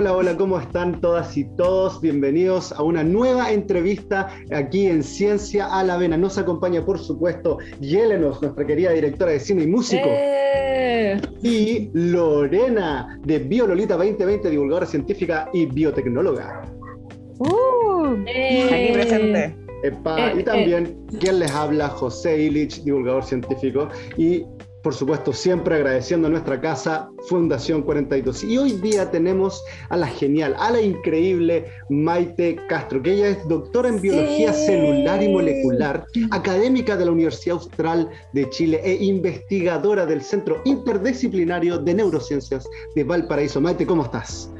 Hola, hola, ¿cómo están todas y todos? Bienvenidos a una nueva entrevista aquí en Ciencia a la Vena. Nos acompaña, por supuesto, Yelenos, nuestra querida directora de cine y músico. ¡Eh! Y Lorena, de Biololita 2020, divulgadora científica y biotecnóloga. Uh, aquí presente. Epa, y también, quien les habla, José Illich, divulgador científico y por supuesto, siempre agradeciendo a nuestra casa, Fundación 42. Y hoy día tenemos a la genial, a la increíble Maite Castro, que ella es doctora en biología celular y molecular, académica de la Universidad Austral de Chile e investigadora del Centro Interdisciplinario de Neurociencias de Valparaíso. Maite, ¿cómo estás?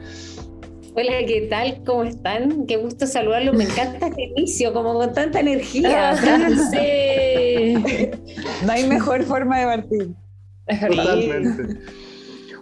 Hola, ¿qué tal? ¿Cómo están? Qué gusto saludarlos. Me encanta este inicio, como con tanta energía. no hay mejor forma de partir. Totalmente.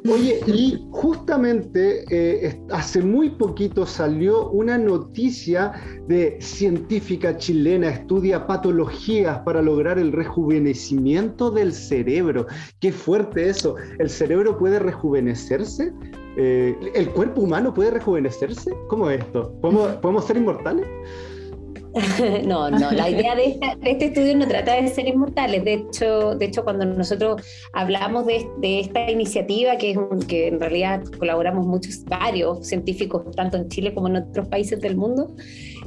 Oye, y justamente eh, hace muy poquito salió una noticia de científica chilena, estudia patologías para lograr el rejuvenecimiento del cerebro. Qué fuerte eso. ¿El cerebro puede rejuvenecerse? Eh, ¿El cuerpo humano puede rejuvenecerse? ¿Cómo es esto? ¿Podemos, ¿podemos ser inmortales? no, no, la idea de, este estudio no trata de ser inmortales. De hecho, de hecho cuando nosotros hablamos de, esta iniciativa, que, es que en realidad colaboramos muchos, varios científicos, tanto en Chile como en otros países del mundo,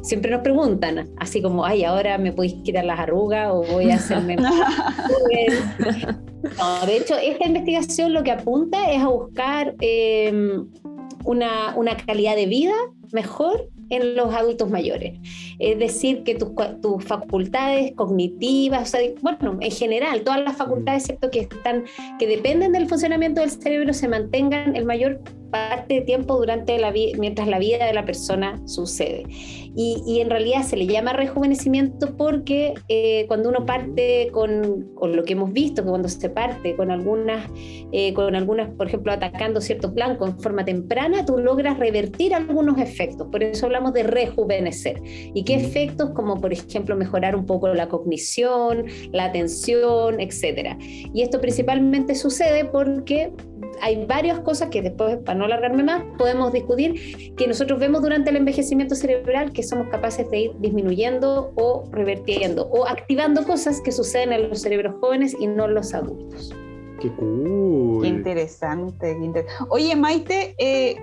siempre nos preguntan, así como, ay, ahora me podéis quitar las arrugas o voy a hacerme... no, de hecho, esta investigación lo que apunta es a buscar eh, una, una calidad de vida mejor en los adultos mayores. Es decir, que tus, tus facultades cognitivas, bueno, en general, todas las facultades, excepto que, están, que dependen del funcionamiento del cerebro, se mantengan el mayor parte de tiempo durante la mientras la vida de la persona sucede. Y, en realidad se le llama rejuvenecimiento porque eh, cuando uno parte con, con, lo que hemos visto, que cuando se parte con algunas, eh, con algunas, por ejemplo, atacando cierto plan con forma temprana, tú logras revertir algunos efectos. Por eso hablamos de rejuvenecer. ¿Y qué efectos? Como por ejemplo mejorar un poco la cognición, la atención, etcétera. Y esto principalmente sucede porque hay varias cosas que después, para no alargarme más, podemos discutir que nosotros vemos durante el envejecimiento cerebral que somos capaces de ir disminuyendo o revertiendo o activando cosas que suceden en los cerebros jóvenes y no en los adultos. Qué cool. Qué interesante. Oye, Maite, eh,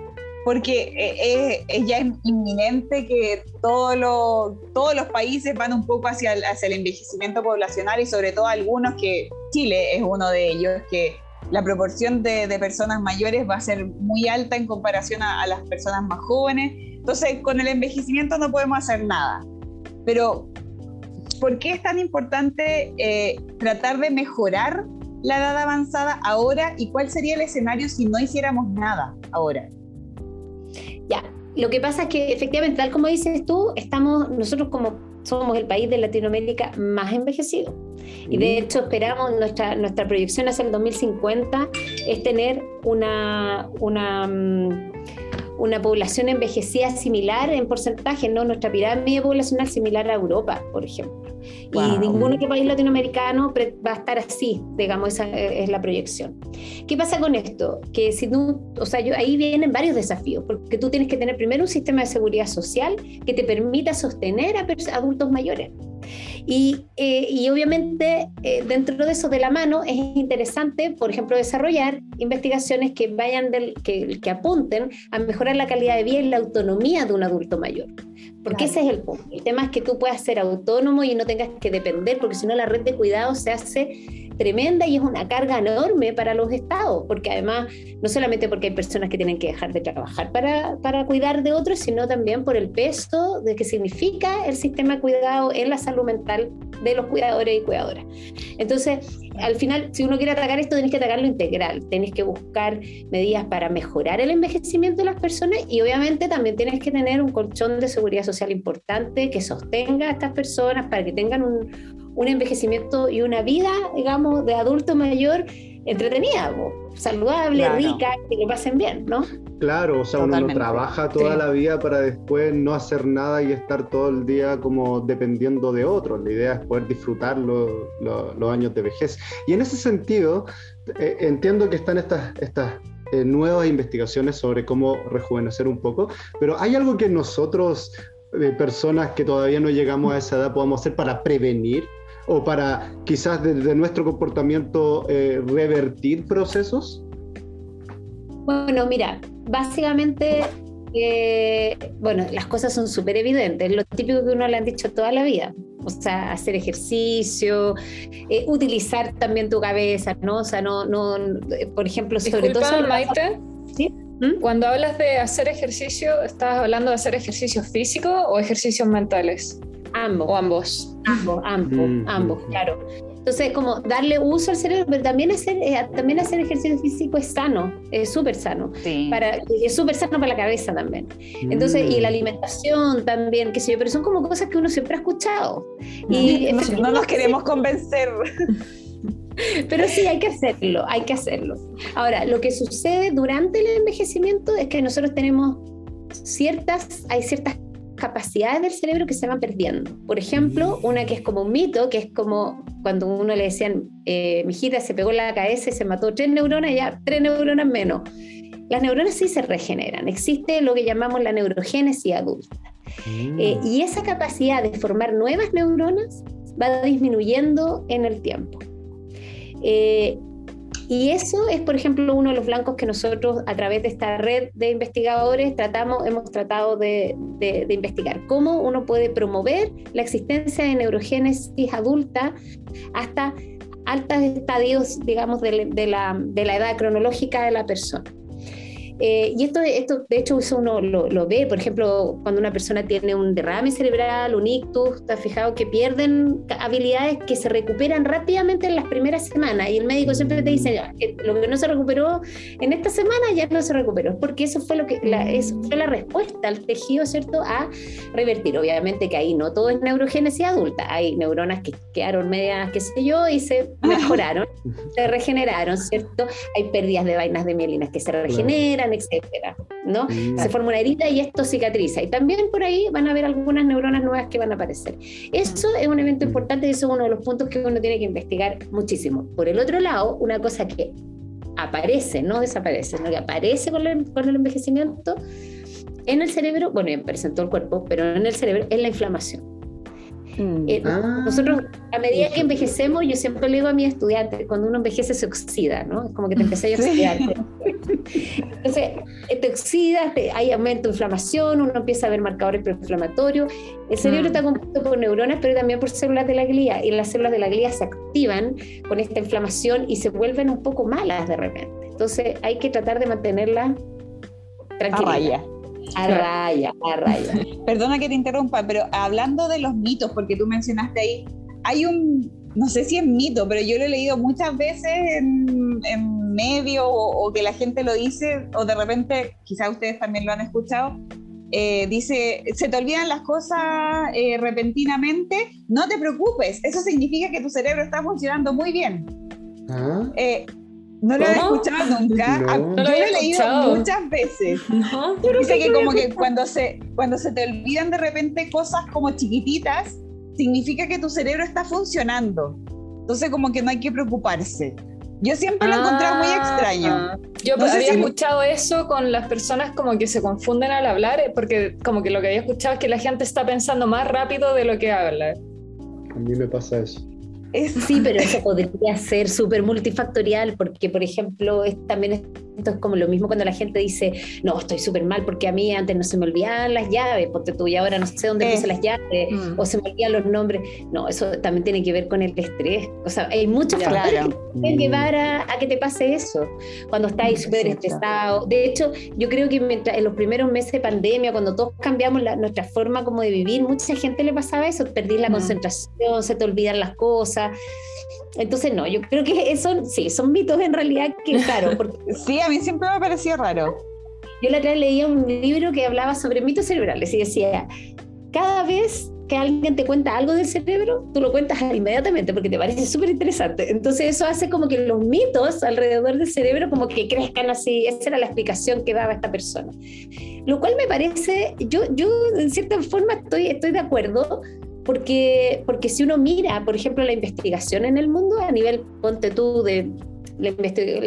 porque eh, eh, ya es inminente que todos los países van un poco hacia hacia el envejecimiento poblacional y sobre todo algunos que Chile es uno de ellos que la proporción de, personas mayores va a ser muy alta en comparación a, las personas más jóvenes. Entonces, con el envejecimiento no podemos hacer nada. Pero, ¿por qué es tan importante eh, tratar de mejorar la edad avanzada ahora y cuál sería el escenario si no hiciéramos nada ahora? Ya, lo que pasa es que efectivamente, tal como dices tú, estamos nosotros como somos el país de Latinoamérica más envejecido. Y de hecho esperamos, nuestra, nuestra proyección hacia el 2050 es tener una, una, mm, una población envejecida similar en porcentaje, ¿no? Nuestra pirámide poblacional similar a Europa, por ejemplo. Y ningún otro país latinoamericano va a estar así, digamos, esa es la proyección. ¿Qué pasa con esto? Que si tú, o sea, yo, ahí vienen varios desafíos, porque tú tienes que tener primero un sistema de seguridad social que te permita sostener a adultos mayores. Y, eh, y obviamente eh, dentro de eso de la mano es interesante, por ejemplo, desarrollar investigaciones que vayan del, que, que apunten a mejorar la calidad de vida y la autonomía de un adulto mayor. Porque ese es el punto. El tema es que tú puedas ser autónomo y no tengas que depender, porque si no la red de cuidado se hace tremenda y es una carga enorme para los estados, porque además, no solamente porque hay personas que tienen que dejar de trabajar para, para cuidar de otros, sino también por el peso de que significa el sistema de cuidado en la salud mental de los cuidadores y cuidadoras. Entonces, al final, si uno quiere atacar esto, tenés que atacarlo integral, tenés que buscar medidas para mejorar el envejecimiento de las personas y obviamente también tienes que tener un colchón de seguridad social importante que sostenga a estas personas para que tengan un, un envejecimiento y una vida, digamos, de adulto mayor entretenida, saludable, rica, que lo pasen bien, ¿no? Claro, o sea, uno no trabaja toda la vida para después no hacer nada y estar todo el día como dependiendo de otros. La idea es poder disfrutar los años de vejez. Y en ese sentido, eh, entiendo que están estas, estas eh, nuevas investigaciones sobre cómo rejuvenecer un poco, pero ¿hay algo que nosotros, eh, personas que todavía no llegamos a esa edad, podamos hacer para prevenir o para quizás desde nuestro comportamiento eh, revertir procesos? Bueno, mira, básicamente, bueno, las cosas son súper evidentes, lo típico que uno le han dicho toda la vida, o sea, hacer ejercicio, eh, utilizar también tu cabeza, ¿no? O sea, no, no por ejemplo, sobre todo... Maite, ¿Sí? ¿Mm? Cuando hablas de hacer ejercicio, ¿estás hablando de hacer ejercicio físico o ejercicios mentales? Ambos. O ambos. Ambos, ambos, mm, ambos, mm, claro. Entonces, como darle uso al cerebro, pero también hacer, eh, también hacer ejercicio físico es sano, es súper sano. Para, es súper sano para la cabeza también. Entonces, y la mm. alimentación también, qué sé yo, pero son como cosas que uno siempre ha escuchado. Y no, nos queremos convencer. Pero sí, hay que hacerlo, hay que hacerlo. Ahora, lo que sucede durante el envejecimiento es que nosotros tenemos ciertas, hay ciertas capacidades del cerebro que se van perdiendo. Por ejemplo, una que es como un mito, que es como cuando uno le decían, eh, mi hijita se pegó en la cabeza y se mató tres neuronas, ya tres neuronas menos. Las neuronas sí se regeneran. Existe lo que llamamos la neurogénesis adulta. Mm. Eh, y esa capacidad de formar nuevas neuronas va disminuyendo en el tiempo. Eh, y eso es, por ejemplo, uno de los blancos que nosotros a través de esta red de investigadores tratamos, hemos tratado de, investigar cómo uno puede promover la existencia de neurogénesis adulta hasta altos estadios, digamos, de, la, de la edad cronológica de la persona. Eh, y esto, esto, de hecho, eso uno lo, ve, por ejemplo, cuando una persona tiene un derrame cerebral, un ictus, está fijado que pierden habilidades que se recuperan rápidamente en las primeras semanas. Y el médico siempre te dice, lo que no se recuperó en esta semana ya no se recuperó, porque eso fue, lo que, la, eso fue la respuesta al tejido, ¿cierto?, a revertir. Obviamente que ahí no todo es neurogénesis adulta, hay neuronas que quedaron medias, qué sé yo, y se mejoraron, se regeneraron, ¿cierto? Hay pérdidas de vainas de mielinas que se regeneran etcétera, ¿no? Mm. Se forma una herida y esto cicatriza. Y también por ahí van a haber algunas neuronas nuevas que van a aparecer. Eso es un evento importante y eso es uno de los puntos que uno tiene que investigar muchísimo. Por el otro lado, una cosa que aparece, no desaparece, ¿no? que aparece con el, con el envejecimiento en el cerebro, bueno, aparece en todo el cuerpo, pero en el cerebro es la inflamación. Mm. Eh, ah. nosotros, a medida que envejecemos, yo siempre le digo a mis estudiantes, cuando uno envejece se oxida, ¿no? Es como que te empecé a oxidar. Entonces, te hay aumento de inflamación, uno empieza a ver marcadores proinflamatorios. El cerebro mm. está compuesto por neuronas, pero también por células de la glía, y las células de la glía se activan con esta inflamación y se vuelven un poco malas de repente. Entonces, hay que tratar de mantenerla tranquila. A raya, a raya. Perdona que te interrumpa, pero hablando de los mitos, porque tú mencionaste ahí, hay un, no sé si es mito, pero yo lo he leído muchas veces en, en medio o, que la gente lo dice, o de repente, quizás ustedes también lo han escuchado, eh, dice, se te olvidan las cosas eh, repentinamente, no te preocupes, eso significa que tu cerebro está funcionando muy bien. ¿Ah? Eh, no lo he escuchado nunca. Ah, yo lo he leído muchas veces. No, Dice que como que cuando se, cuando se te olvidan de repente cosas como chiquititas, significa que tu cerebro está funcionando. Entonces como que no hay que preocuparse. Yo siempre lo he encontrado muy extraño. Ah. Yo había escuchado eso con las personas como que se confunden al hablar, eh, porque como que lo que había escuchado es que la gente está pensando más rápido de lo que habla. A mí me pasa eso. Sí, pero eso podría ser súper multifactorial, porque, por ejemplo, es, también esto es como lo mismo cuando la gente dice, no, estoy súper mal porque a mí antes no se me olvidaban las llaves, porque tú y ahora no sé dónde puse las llaves, mm. o se me olvidan los nombres. No, eso también tiene que ver con el estrés. O sea, hay muchos factores que pueden llevar a, que te pase eso, cuando estás súper estresado. De hecho, yo creo que mientras, en los primeros meses de pandemia, cuando todos cambiamos nuestra forma como de vivir, mucha gente le pasaba eso, perdí la mm. concentración, se te olvidan las cosas entonces, no, yo creo que son, sí, son mitos en realidad que, claro. Porque... sí, a mí siempre me ha parecido raro. Yo la otra vez leía un libro que hablaba sobre mitos cerebrales y decía, cada vez que alguien te cuenta algo del cerebro, tú lo cuentas inmediatamente porque te parece súper interesante. Entonces eso hace como que los mitos alrededor del cerebro como que crezcan así. Esa era la explicación que daba esta persona. Lo cual me parece, yo, yo en cierta forma estoy, estoy de acuerdo, porque, porque si uno mira, por ejemplo, la investigación en el mundo a nivel, ponte tú, de la,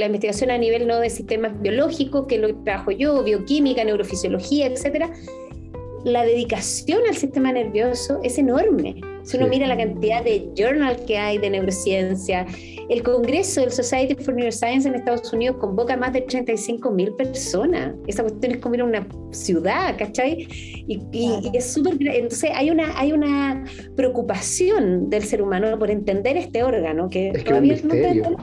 investigación a nivel no de sistemas biológicos, que lo trabajo yo, bioquímica, neurofisiología, etcétera, la dedicación al sistema nervioso es enorme. Si uno mira la cantidad de journal que hay de neurociencia, el Congreso del Society for Neuroscience en Estados Unidos convoca a más de 35 mil personas. Esa cuestión es como ir a una ciudad, ¿cachai? Y, es súper... Entonces hay una, hay una preocupación del ser humano por entender este órgano que es todavía no entendemos.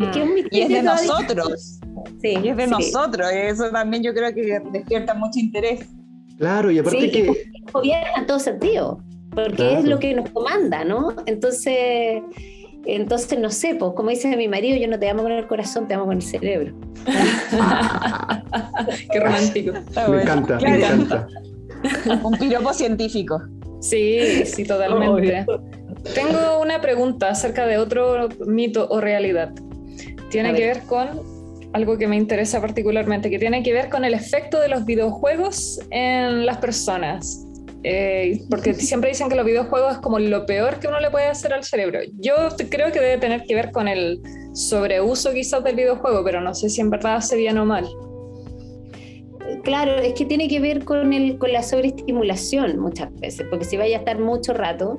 Es que es un misterio. Y es de nosotros. Sí, y es de nosotros. Eso también yo creo que despierta mucho interés. Claro, y aparte que... gobierna en todo sentido, porque es lo que nos comanda, ¿no? Entonces, entonces no sé, pues como dice mi marido, yo no te amo con el corazón, te amo con el cerebro. Qué romántico. Me encanta, me encanta. Un piropo científico. Sí, sí, totalmente. Tengo una pregunta acerca de otro mito o realidad. Tiene que ver con algo que me interesa particularmente, que tiene que ver con el efecto de los videojuegos en las personas. Eh, porque siempre dicen que los videojuegos es como lo peor que uno le puede hacer al cerebro. Yo creo que debe tener que ver con el sobreuso quizás del videojuego, pero no sé si en verdad hace bien o mal. Claro, es que tiene que ver con, el, con la sobreestimulación muchas veces, porque si vaya a estar mucho rato,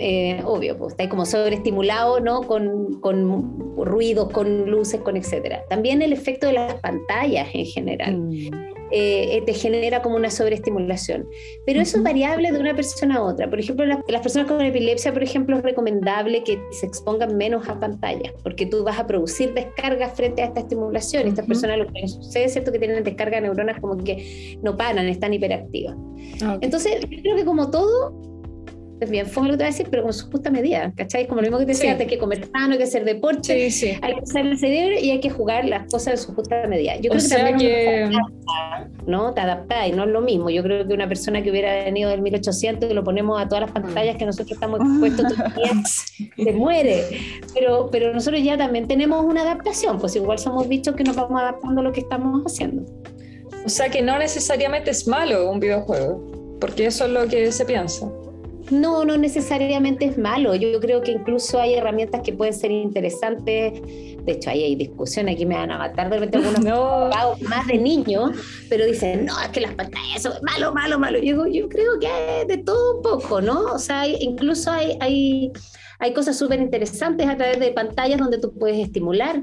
eh, obvio, pues está como sobreestimulado, ¿no? Con, con, ruidos, con luces, con etcétera. También el efecto de las pantallas en general. Mm. Eh, eh, te genera como una sobreestimulación. Pero eso es variable de una persona a otra. Por ejemplo, las, personas con epilepsia, por ejemplo, es recomendable que se expongan menos a pantallas, porque tú vas a producir descargas frente a esta estimulación. Estas personas lo que sucede es cierto que tienen descarga de neuronas como que no paran, están hiperactivas. Entonces, yo creo que como todo, es bien fome lo que te voy a decir, pero con su justa medida, ¿cachai? Como lo mismo que te decía, hay que comer sano, hay que hacer deporte, hay que usar el cerebro y hay que jugar las cosas en su justa medida. Yo creo que también que... ¿no? Te adaptas y no es lo mismo. Yo creo que una persona que hubiera venido del 1800 y lo ponemos a todas las pantallas que nosotros estamos expuestos todos los días, se muere. Pero, pero nosotros ya también tenemos una adaptación, pues igual somos bichos que nos vamos adaptando a lo que estamos haciendo. O sea que no necesariamente es malo un videojuego, porque eso es lo que se piensa. No, no necesariamente es malo. Yo creo que incluso hay herramientas que pueden ser interesantes. De hecho, ahí hay discusión, aquí me van a matar de repente algunos no. más de niños, pero dicen, no, es que las pantallas son malo, malo, malo. Yo, yo creo que hay de todo un poco, ¿no? O sea, incluso hay, hay, hay cosas súper interesantes a través de pantallas donde tú puedes estimular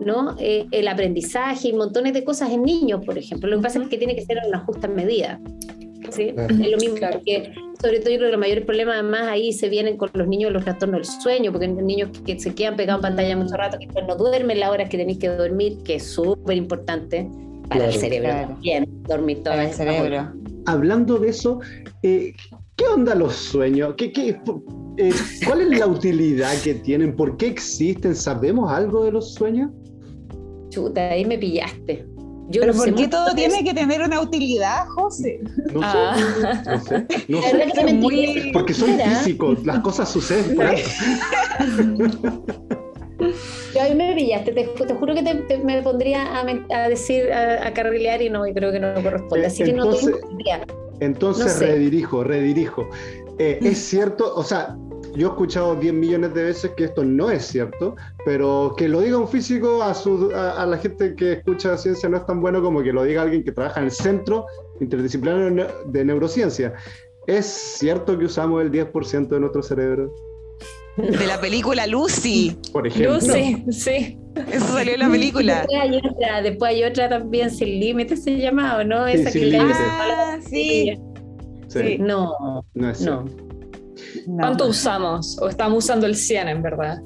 ¿no? Eh, el aprendizaje y montones de cosas en niños, por ejemplo. Lo que pasa es que tiene que ser en una justa medida. ¿Sí? Es lo mismo, porque sobre todo yo creo que los mayores problemas además ahí se vienen con los niños los trastornos del sueño, porque hay niños que se quedan pegados en pantalla mucho rato, que no duermen las horas que tenéis que dormir, que es súper importante para el cerebro también, dormir todo el cerebro. Hablando de eso, eh, ¿qué onda los sueños? ¿Qué, qué, eh, ¿Cuál es la utilidad que tienen? ¿Por qué existen? ¿Sabemos algo de los sueños? Chuta, ahí me pillaste. Pero ¿por qué todo tiene que tener una utilidad, José? No sé, ah. no sé. No sé. Porque son físicos, las cosas suceden por Yo a mí me pillaste, te, juro que te, me pondría a, decir, a, carrilear y no, y creo que no corresponde. Así entonces, que no tengo Entonces redirijo, redirijo. Eh, es cierto, o sea, yo he escuchado 10 millones de veces que esto no es cierto, pero que lo diga un físico a, su, a, la gente que escucha ciencia no es tan bueno como que lo diga alguien que trabaja en el centro interdisciplinario de neurociencia. ¿Es cierto que usamos el 10% de nuestro cerebro? De la película Lucy. Por ejemplo. Lucy, sí. Eso salió en la película. Después hay otra, después hay otra también, Sin Límites se llama, ¿o no? Esa que le ah, sí. sí. No, no es cierto. No. ¿Cuánto usamos? ¿O estamos usando el 100 en verdad?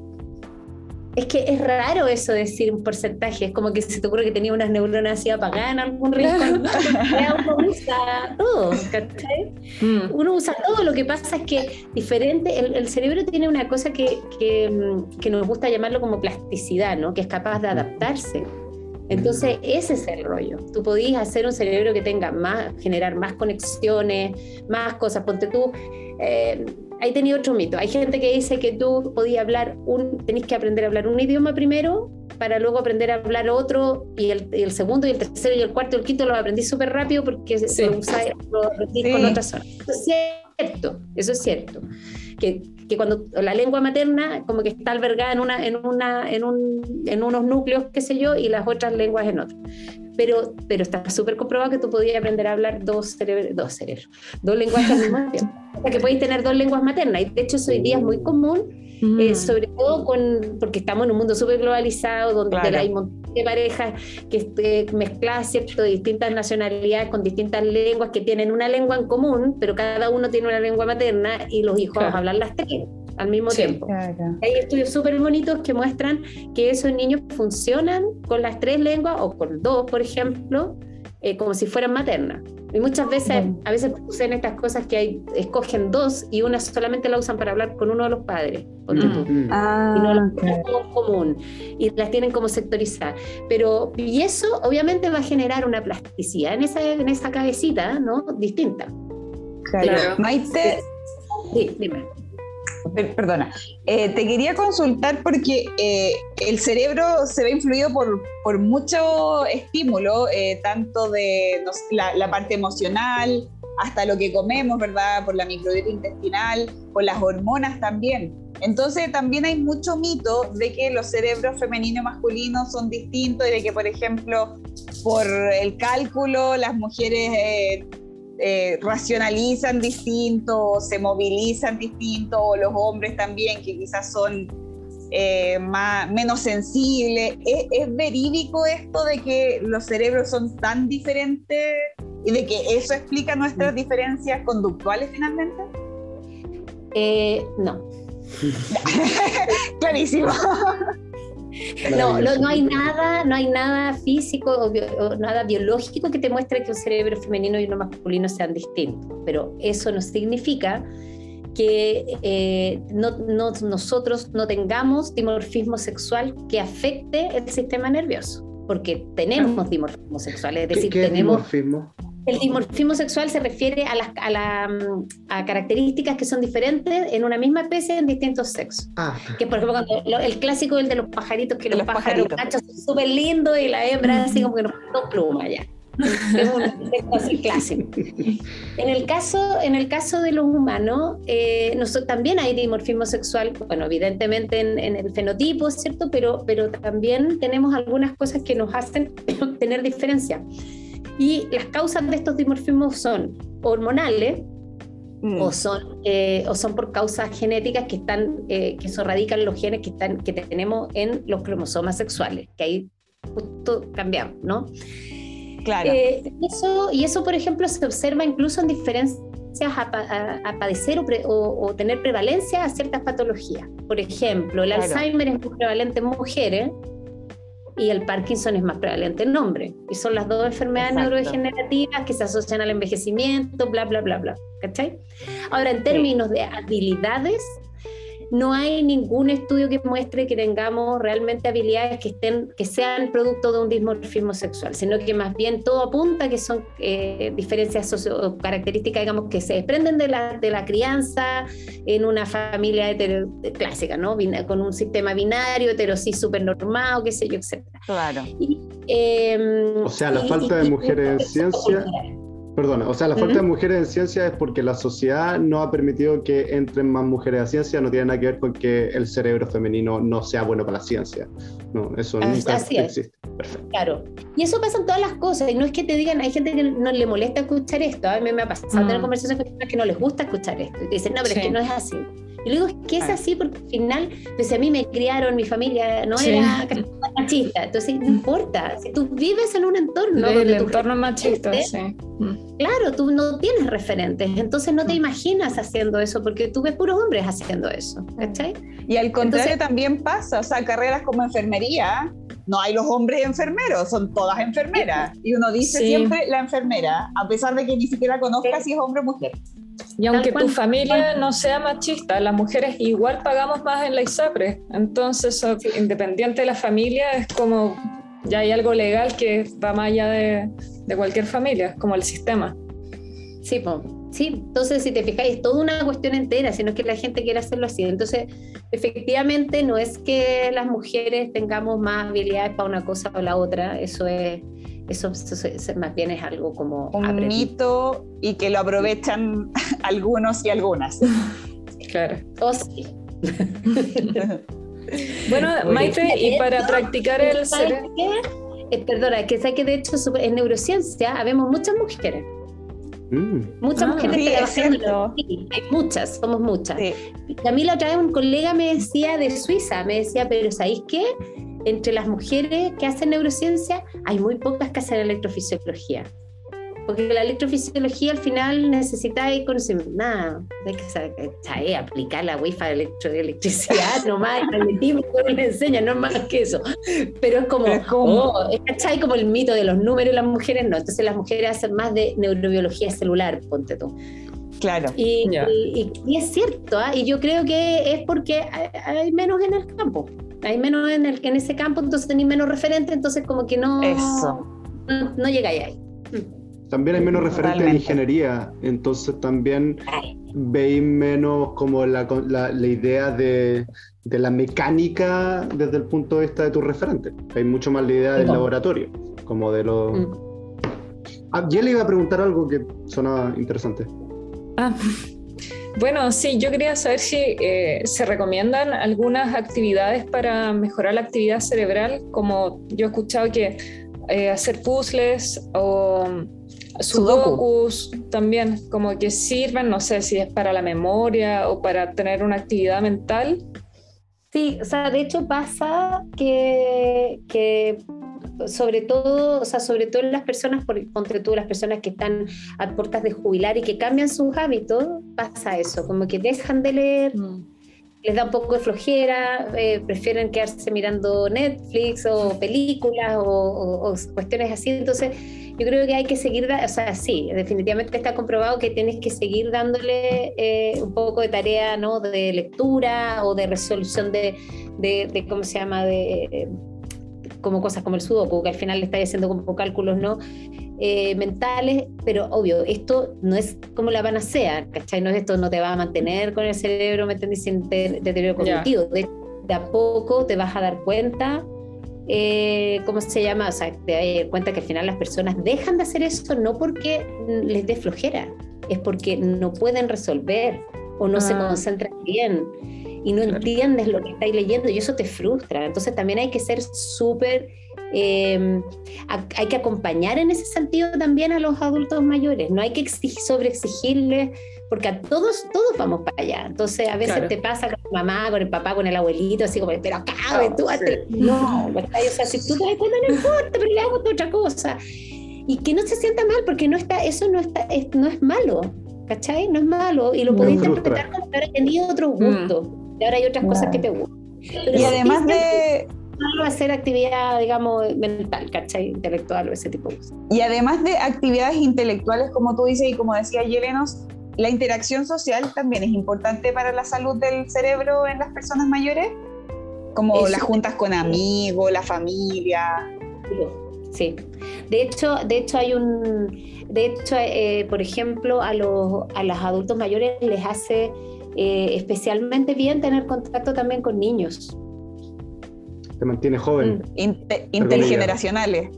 Es que es raro eso decir un porcentaje, es como que se te ocurre que tenía unas neuronas así apagadas en algún rincón. uno usa todo, ¿cachai? Mm. Uno usa todo, lo que pasa es que diferente, el, cerebro tiene una cosa que, que, que, nos gusta llamarlo como plasticidad, ¿no? Que es capaz de adaptarse. Entonces, ese es el rollo. Tú podías hacer un cerebro que tenga más, generar más conexiones, más cosas. Ponte tú, eh, ahí tenía otro mito. Hay gente que dice que tú podías hablar un, tenés que aprender a hablar un idioma primero para luego aprender a hablar otro y el, segundo y el tercero y el cuarto y el quinto lo aprendí súper rápido porque se lo, usa, lo con otras zonas. Eso es cierto, eso es cierto. Que, que cuando la lengua materna como que está albergada en, una, en, una, en, un, en unos núcleos, qué sé yo, y las otras lenguas en otros. Pero, pero está súper comprobado que tú podías aprender a hablar dos cerebros, dos cerebros, dos lenguajes. O sea, que podéis tener dos lenguas maternas. Y de hecho, hoy día es muy común, eh, sobre todo con, porque estamos en un mundo súper globalizado, donde hay un montón de parejas que de distintas nacionalidades con distintas lenguas que tienen una lengua en común, pero cada uno tiene una lengua materna y los hijos hablan las tres al mismo tiempo. Hay estudios súper bonitos que muestran que esos niños funcionan con las tres lenguas o con dos, por ejemplo, eh, como si fueran maternas. Y muchas veces, a veces suceden estas cosas que hay, escogen dos y una solamente la usan para hablar con uno de los padres, mm. Ah, y no la usan común, y las tienen como sectorizadas. Pero, y eso obviamente va a generar una plasticidad en esa, en esa cabecita, ¿no? Distinta. Claro. Maite. Sí, dime. Perdona, eh, te quería consultar porque eh, el cerebro se ve influido por, por mucho estímulo, eh, tanto de la, parte emocional hasta lo que comemos, ¿verdad? Por la microbiota intestinal, por las hormonas también. Entonces también hay mucho mito de que los cerebros femenino y masculino son distintos y de que, por ejemplo, por el cálculo las mujeres eh, racionalizan distinto, se movilizan distinto, o los hombres también, que quizás son eh, más, menos sensibles. ¿Es, verídico esto de que los cerebros son tan diferentes y de que eso explica nuestras diferencias conductuales finalmente? Eh, no. Clarísimo. No, no, hay nada, no hay nada físico o, nada biológico que te muestre que un cerebro femenino y uno masculino sean distintos, pero eso no significa que eh, no, nosotros no tengamos dimorfismo sexual que afecte el sistema nervioso, porque tenemos dimorfismo sexual, es decir, ¿Qué, tenemos... dimorfismo? El dimorfismo sexual se refiere a, las, a, mm, a, características que son diferentes en una misma especie en distintos sexos. Ah. Que por ejemplo, cuando el clásico el de los pajaritos, que los, pájaros machos son súper lindos y la hembra así como que no dos plumas ya. es un así clásico. En el caso, en el caso de los humanos, eh, nosotros, también hay dimorfismo sexual, bueno, evidentemente en, en, el fenotipo, ¿cierto? Pero, pero también tenemos algunas cosas que nos hacen tener diferencia. Y las causas de estos dimorfismos son hormonales, mm. o, son, eh, o son por causas genéticas que están eh, que eso radican los genes que están que tenemos en los cromosomas sexuales que ahí justo cambiamos no claro. Eh, eso, y eso por ejemplo se observa incluso en diferencias a, padecer o, tener prevalencia a ciertas patologías. Por ejemplo el Alzheimer es muy prevalente en mujeres y el Parkinson es más prevalente en hombres. Y son las dos enfermedades neurodegenerativas que se asocian al envejecimiento, bla, bla, bla, bla. ¿Cachai? Ahora, en términos de habilidades, no hay ningún estudio que muestre que tengamos realmente habilidades que, estén, que sean producto de un dimorfismo sexual, sino que más bien todo apunta que son eh, diferencias socio características, digamos, que se desprenden de la, de la crianza en una familia clásica, ¿no? Con un sistema binario, heterosis supernormado, qué sé yo, etc. Claro. Em, o sea, la falta de mujeres en ciencia Perdona, o sea, la falta de mujeres en ciencia es porque la sociedad no ha permitido que entren más mujeres a ciencia, no tiene nada que ver con que el cerebro femenino no sea bueno para la ciencia. No, eso nunca existe. Perfecto. Claro. Y eso pasa en todas las cosas, y no es que te digan, hay gente que no le molesta escuchar esto, a mí me ha pasado tener mm. conversaciones con personas que no les gusta escuchar esto, y dicen, no, pero es que no es así. Y luego es que es así porque al final, pues a mí me criaron, mi familia no era machista, entonces no importa, si tú vives en un entorno... El entorno machista, sí. Mm. Claro, tú no tienes referentes, entonces no te mm. imaginas haciendo eso porque tú ves puros hombres haciendo eso, ¿cachai? Y al contrario también pasa, o sea, carreras como enfermería, no hay los hombres enfermeros, son todas enfermeras. Y uno dice siempre la enfermera, a pesar de que ni siquiera conozca si es hombre o mujer. Y aunque tu familia no sea machista, las mujeres igual pagamos más en la ISAPRE. Entonces, independiente de la familia, es como ya hay algo legal que va más allá de, de cualquier familia, como el sistema. Sí, sí, entonces si te fijáis, es toda una cuestión entera, sino que la gente quiere hacerlo así. Entonces, efectivamente, no es que las mujeres tengamos más habilidades para una cosa o la otra, eso es eso, más bien es algo como... Un mito y que lo aprovechan algunos y algunas. Claro. Oh, sí. bueno, Maite, y para practicar el cerebro. Eh, perdona, que sé que de hecho en neurociencia habemos muchas mujeres. Mm. Muchas ah, mujeres sí, Sí, hay muchas, somos muchas. A mí la otra vez un colega me decía de Suiza, me decía, pero ¿sabéis qué? Entre las mujeres que hacen neurociencia hay muy pocas que hacen electrofisiología porque la electrofisiología al final necesita conocimiento, nada, hay que saber, aplicar la wifi de electro, electricidad nomás, el magnetismo le enseña, no es más que eso. Pero es como, es como, oh, como el mito de los números y las mujeres no. Entonces las mujeres hacen más de neurobiología celular, ponte tú. Claro. Y, y, es cierto, ¿ah? y yo creo que es porque hay menos en el campo. Hay menos en, el, en ese campo, entonces tenéis menos referentes, entonces como que no, Eso. no, no llegáis ahí. También hay menos referentes en ingeniería, entonces también veis menos como la, la, idea de, de, la mecánica desde el punto de vista de tus referentes. Hay mucho más la idea del laboratorio, como de los... Mm. Ah, ya le iba a preguntar algo que sonaba interesante. Ah, bueno, sí, yo quería saber si eh, se recomiendan algunas actividades para mejorar la actividad cerebral, como yo he escuchado que eh, hacer puzzles o Sudokus también, como que sirven, no sé si es para la memoria o para tener una actividad mental. Sí, o sea, de hecho pasa que, que sobre todo, o sea, sobre todo las personas, por, ponte tú, las personas que están a puertas de jubilar y que cambian sus hábitos, pasa eso, como que dejan de leer, mm. les da un poco de flojera, eh, prefieren quedarse mirando Netflix o películas o, o cuestiones así, entonces yo creo que hay que seguir, o sea, sí, definitivamente está comprobado que tienes que seguir dándole eh, un poco de tarea, ¿no? De lectura o de resolución de, de, ¿cómo se llama? De como cosas como el sudoku, que al final le estáis haciendo como cálculos, ¿no? Eh, mentales, pero obvio, esto no es como la panacea, ¿cachai? No es esto, no te va a mantener con el cerebro, ¿me entendés? Sin deterioro cognitivo. De, de a poco te vas a dar cuenta eh, ¿cómo se llama? O sea, te das cuenta que al final las personas dejan de hacer eso no porque les dé flojera, es porque no pueden resolver o no se ah. concentran bien y no entiendes lo que estáis leyendo y eso te frustra. Entonces también hay que ser súper, em, hay que acompañar en ese sentido también a los adultos mayores, no hay que exigir, sobre exigirles porque a todos, todos vamos para allá. Entonces, a veces te pasa con la mamá, con el papá, con el abuelito, así como, pero acá, oh, tú, no, o sea, si tú te das cuenta, no importa, pero le hago otra cosa. Y que no se sienta mal, porque no está, eso no, está, es, no es malo, ¿cachai? No es malo, y lo podés interpretar como que ahora tenido otro gusto, mm. Y ahora hay otras cosas que te gustan. y además de hacer actividad, digamos, mental, ¿cachai? Intelectual o ese tipo de cosas. Y además de actividades intelectuales, como tú dices y como decía Yelenos, la interacción social también es importante para la salud del cerebro en las personas mayores, como las juntas con amigos, la familia. Sí, de hecho, de hecho hay un, de hecho, eh, por ejemplo, a los, a los adultos mayores les hace eh, especialmente bien tener contacto también con niños. Te mantiene joven. intergeneracionales.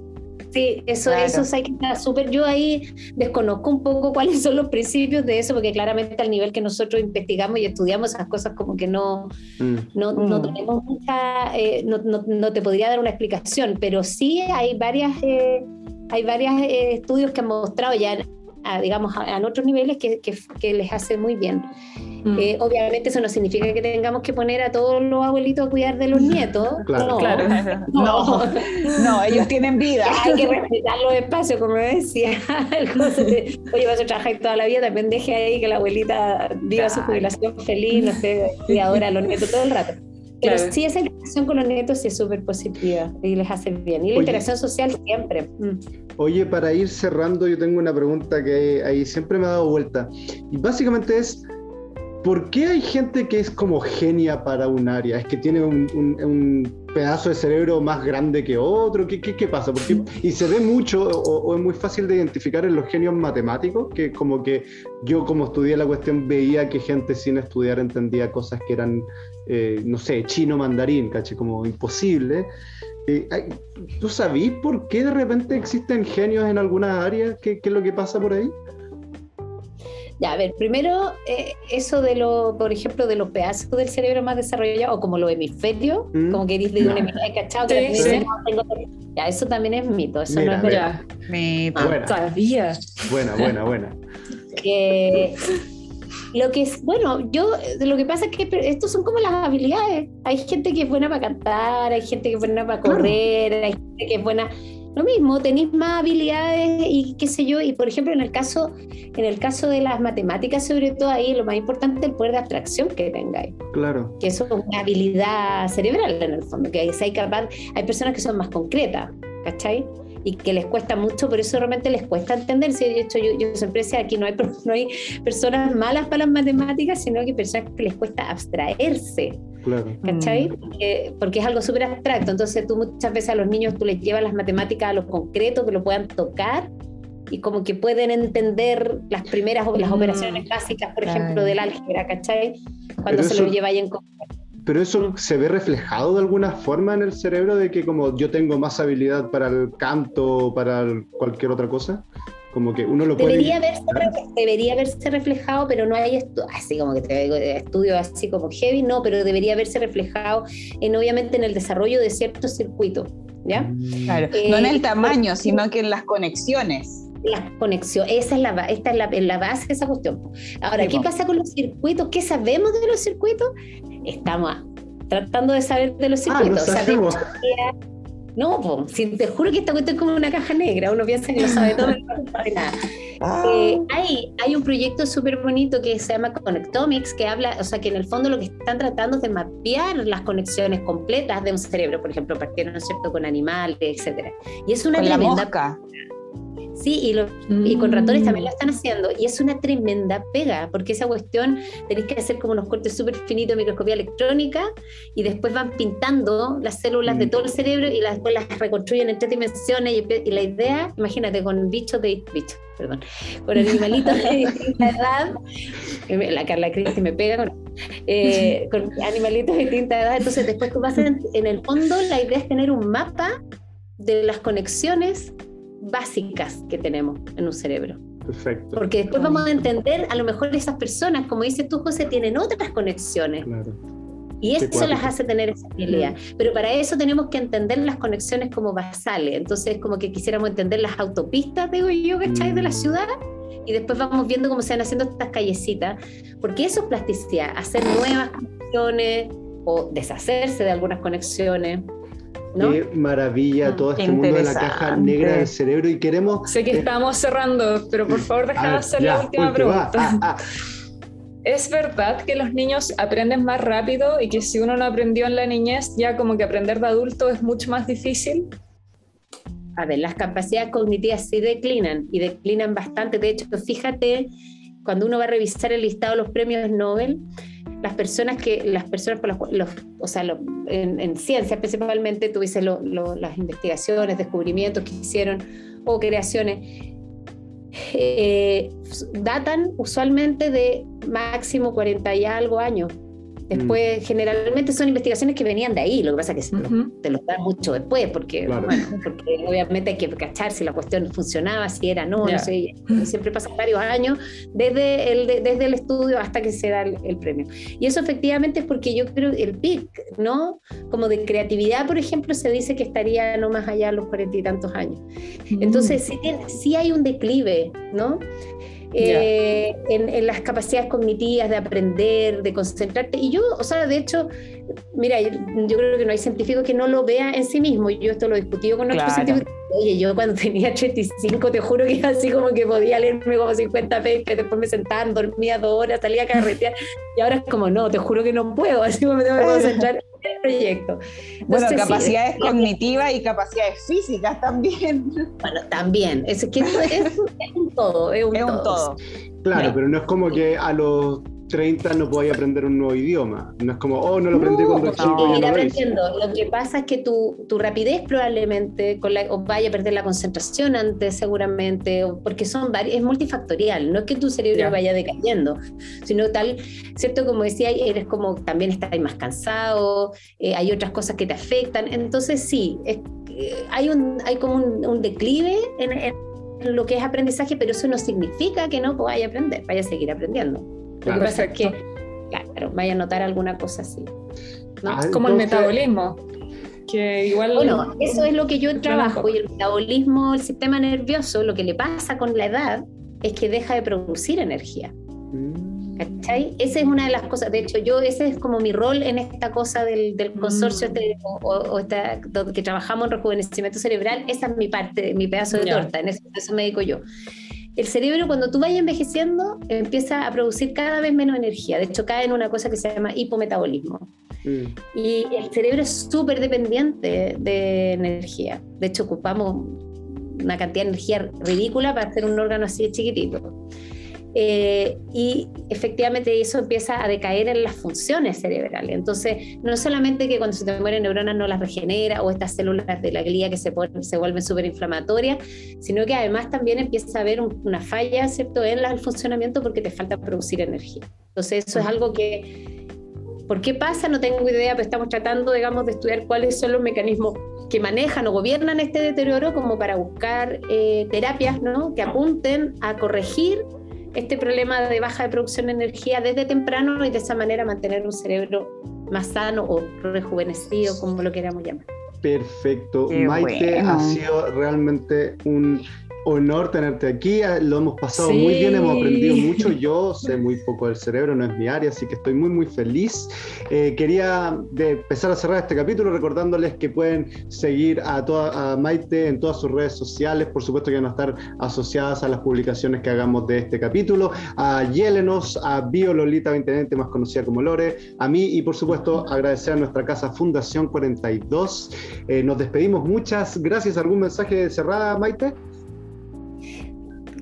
Sí, eso, eso hay que estar súper. Yo ahí desconozco un poco cuáles son los principios de eso, porque claramente al nivel que nosotros investigamos y estudiamos esas cosas, como que no, mm. no, no, mm. tenemos mucha. Eh, no, no, te podría dar una explicación, pero sí hay varias. Eh, hay varios eh, estudios que han mostrado ya, digamos, a, otros niveles que, que, que les hace muy bien. Mm. Eh, obviamente eso no significa que tengamos que poner a todos los abuelitos a cuidar de los nietos. Claro, no, claro. No. no, ellos tienen vida. Hay que respetar los espacios, como decía. Oye, vas a trabajar toda la vida, también deje ahí que la abuelita viva su jubilación feliz, no sé, cuidadora a los nietos todo el rato. Pero sí, esa interacción con los nietos sí es súper positiva y les hace bien. Y la interacción social siempre. Mm. Oye, para ir cerrando, yo tengo una pregunta que ahí siempre me ha dado vuelta. Y básicamente es, ¿Por qué hay gente que es como genia para un área? ¿Es que tiene un, pedazo de cerebro más grande que otro? ¿Qué, qué, pasa? y se ve mucho o, es muy fácil de identificar en los genios matemáticos, que como que yo como estudié la cuestión veía que gente sin estudiar entendía cosas que eran, eh, no sé, chino mandarín, caché, como imposible. Eh, ¿Tú sabís por qué de repente existen genios en alguna área? ¿Qué, ¿Qué es lo que pasa por ahí? Ya, a ver, primero, eh, eso de lo, por ejemplo, de los pedazos del cerebro más desarrollados, o como los hemisferios, mm. como que dice de un hemisferio cachado, que sí, ya, eso también es mito, eso no es verdad. Mito. Ah, todavía. Buena, buena, buena. lo que es, bueno, yo, lo que pasa es que estos son como las habilidades. Hay gente que es buena para cantar, hay gente que es buena para correr, hay gente que es buena lo mismo, tenéis más habilidades y qué sé yo, y por ejemplo en el caso, en el caso de las matemáticas, sobre todo ahí, lo más importante es el poder de abstracción que tengáis. Claro. Que eso es una habilidad cerebral en el fondo, que hay, capaz, hay personas que son más concretas, ¿cachai? y que les cuesta mucho, por eso realmente les cuesta entender. Si de hecho yo, yo siempre decía, aquí no hay, no hay personas malas para las matemáticas, sino que personas que les cuesta abstraerse Claro. ¿Cachai? Mm. Porque, es algo súper abstracto. Entonces tú muchas veces a los niños tú les llevas las matemáticas a lo concreto, que lo puedan tocar y como que pueden entender las primeras las mm. operaciones básicas, por ejemplo, del álgebra, ¿cachai? Cuando se lo lleva ahí en pero eso se ve reflejado de alguna forma en el cerebro de que como yo tengo más habilidad para el canto o para cualquier otra cosa. Como que uno lo debería puede... Verse, debería haberse reflejado, pero no hay así como que te digo, estudios así como heavy, no, pero debería haberse reflejado en obviamente en el desarrollo de ciertos circuitos, ¿ya? Claro, no en el eh, tamaño, sino que en las conexiones. Las conexiones, esa es la, esta es la, la base de esa cuestión. Ahora, ¿qué pasa con los circuitos? ¿Qué sabemos de los circuitos? Estamos tratando de saber de los ah, circuitos. No, si te juro que esta cuestión es como una caja negra, uno piensa que no sabe todo, no sabe nada. Ah. Eh, hay, hay un proyecto súper bonito que se llama Connectomics, que habla, o sea, que en el fondo lo que están tratando es de mapear las conexiones completas de un cerebro, por ejemplo, partieron, ¿no es cierto?, con animales, etcétera. Y es una con tremenda... La Sí, y, y, con ratones también lo mm. están haciendo. Y es una tremenda pega, porque esa cuestión tenéis que hacer como unos cortes súper finitos de microscopía electrónica y después van pintando las células de mm. todo el cerebro y las, después las reconstruyen en tres dimensiones. Y, la idea, imagínate, con bichos de. bichos, perdón. Con animalitos de distinta edad. La Carla Cristi me pega con. Eh, con animalitos de distinta edad. Entonces, después tú vas en, en el fondo, la idea es tener un mapa de las conexiones básicas que tenemos en un cerebro. Perfecto. Porque después vamos a entender, a lo mejor esas personas, como dices tú, José, tienen otras conexiones. Claro. Y eso las hace tener esa habilidad. Pero para eso tenemos que entender las conexiones como basales. Entonces, como que quisiéramos entender las autopistas, digo yo, ¿cachai? De la mm. ciudad. Y después vamos viendo cómo se van haciendo estas callecitas. Porque eso es plasticidad, hacer nuevas conexiones o deshacerse de algunas conexiones. Qué maravilla mm, todo este mundo de la caja negra del cerebro y queremos... Sé que estamos cerrando, pero por favor déjame hacer la última pregunta. Ah, ah. ¿Es verdad que los niños aprenden más rápido y que si uno no aprendió en la niñez, ya como que aprender de adulto es mucho más difícil? A ver, las capacidades cognitivas sí declinan y declinan bastante. De hecho, fíjate, cuando uno va a revisar el listado de los premios Nobel, las personas que, las personas por las los, o sea, en, ciencia principalmente, tuviste las investigaciones, descubrimientos que hicieron o creaciones, eh, datan usualmente de máximo 40 y algo años. Después, mm. generalmente son investigaciones que venían de ahí, lo que pasa es que te lo dan mucho después, porque, porque obviamente hay que cachar si la cuestión funcionaba, si era no, no sé, siempre pasan varios años desde el, desde el estudio hasta que se da el, premio. Y eso efectivamente es porque yo creo el pic, ¿no? Como de creatividad, por ejemplo, se dice que estaría no más allá de los cuarenta y tantos años. Mm. Entonces, sí, sí hay un declive, ¿no? Eh, en, las capacidades cognitivas de aprender, de concentrarte. Y yo, o sea, de hecho, mira, yo, creo que no hay científico que no lo vea en sí mismo. Yo esto lo he discutido con otros científicos. Oye, yo cuando tenía 35, te juro que así como que podía leerme como 50 veces, después me sentaba, dormía dos horas, salía a carretear. Y ahora es como, no, te juro que no puedo, así como me tengo que concentrar en el proyecto. bueno, capacidades cognitivas y capacidades físicas también. Bueno, también. Es que es, es, un todo, es un, todo. Claro, pero no es como que a los 30 no podía aprender un nuevo idioma. No es como, oh, no lo aprendí cuando no, chico. Ir aprendiendo. Lo que pasa es que tu, tu rapidez probablemente con la, o vaya a perder la concentración antes seguramente, porque son es multifactorial. No es que tu cerebro vaya decayendo, sino tal, ¿cierto? Como decía, eres como también estás más cansado, eh, hay otras cosas que te afectan. Entonces sí, es, hay, un, hay como un, declive en lo que es aprendizaje, pero eso no significa que no podáis aprender, vaya a seguir aprendiendo. Lo que pasa es que, claro, vaya a notar alguna cosa así. ¿no? Ah, como el metabolismo. Que igual bueno, eso es lo que yo trabajo y el metabolismo, el sistema nervioso, lo que le pasa con la edad es que deja de producir energía. Mm. ¿Cachai? Esa es una de las cosas, de hecho, yo ese es como mi rol en esta cosa del, del consorcio mm. este, o, esta, que trabajamos en rejuvenecimiento cerebral, esa es mi parte, mi pedazo de torta, en eso, eso me dedico yo. El cerebro cuando tú vayas envejeciendo empieza a producir cada vez menos energía, de hecho cae en una cosa que se llama hipometabolismo. Mm. Y el cerebro es súper dependiente de energía, de hecho ocupamos una cantidad de energía ridícula para hacer un órgano así de chiquitito. Eh, y efectivamente eso empieza a decaer en las funciones cerebrales. Entonces, no solamente que cuando se te mueren neuronas no las regenera o estas células de la glía que se, se vuelven súper inflamatorias, sino que además también empieza a haber una falla ¿cierto? en el funcionamiento porque te falta producir energía. Entonces, eso es algo que... ¿Por qué pasa? No tengo idea, pero estamos tratando, digamos, de estudiar cuáles son los mecanismos que manejan o gobiernan este deterioro como para buscar eh, terapias ¿no? que apunten a corregir este problema de baja de producción de energía desde temprano y de esa manera mantener un cerebro más sano o rejuvenecido, como lo queramos llamar. Perfecto. Maite, ha sido realmente un honor tenerte aquí. Ah, lo hemos pasado muy bien, hemos aprendido mucho. Yo sé muy poco del cerebro, no es mi área, así que estoy muy, muy feliz. Eh, quería empezar a cerrar este capítulo recordándoles que pueden seguir a, toda, a Maite en todas sus redes sociales. Por supuesto que van a estar asociadas a las publicaciones que hagamos de este capítulo. A Yelenos, a Biololita 2020, más conocida como Lore, a mí y por supuesto agradecer a nuestra casa Fundación 42. Eh, nos despedimos. Muchas gracias. ¿Algún mensaje de cerrada, Maite?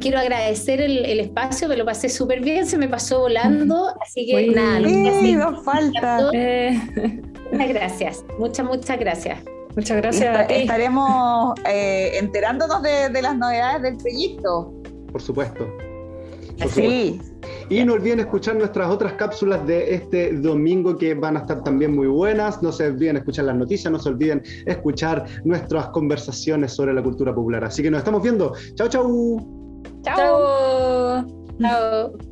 Quiero agradecer el, espacio, me lo pasé súper bien, se me pasó volando, así que nada, lo falta. Muchas gracias, muchas, muchas gracias. Muchas gracias. Estaremos eh, enterándonos de, las novedades del proyecto. Por supuesto. sí. Y no olviden escuchar nuestras otras cápsulas de este domingo que van a estar también muy buenas. No se olviden escuchar las noticias, no se olviden escuchar nuestras conversaciones sobre la cultura popular. Así que nos estamos viendo. Chao, chao. Chao. Chao.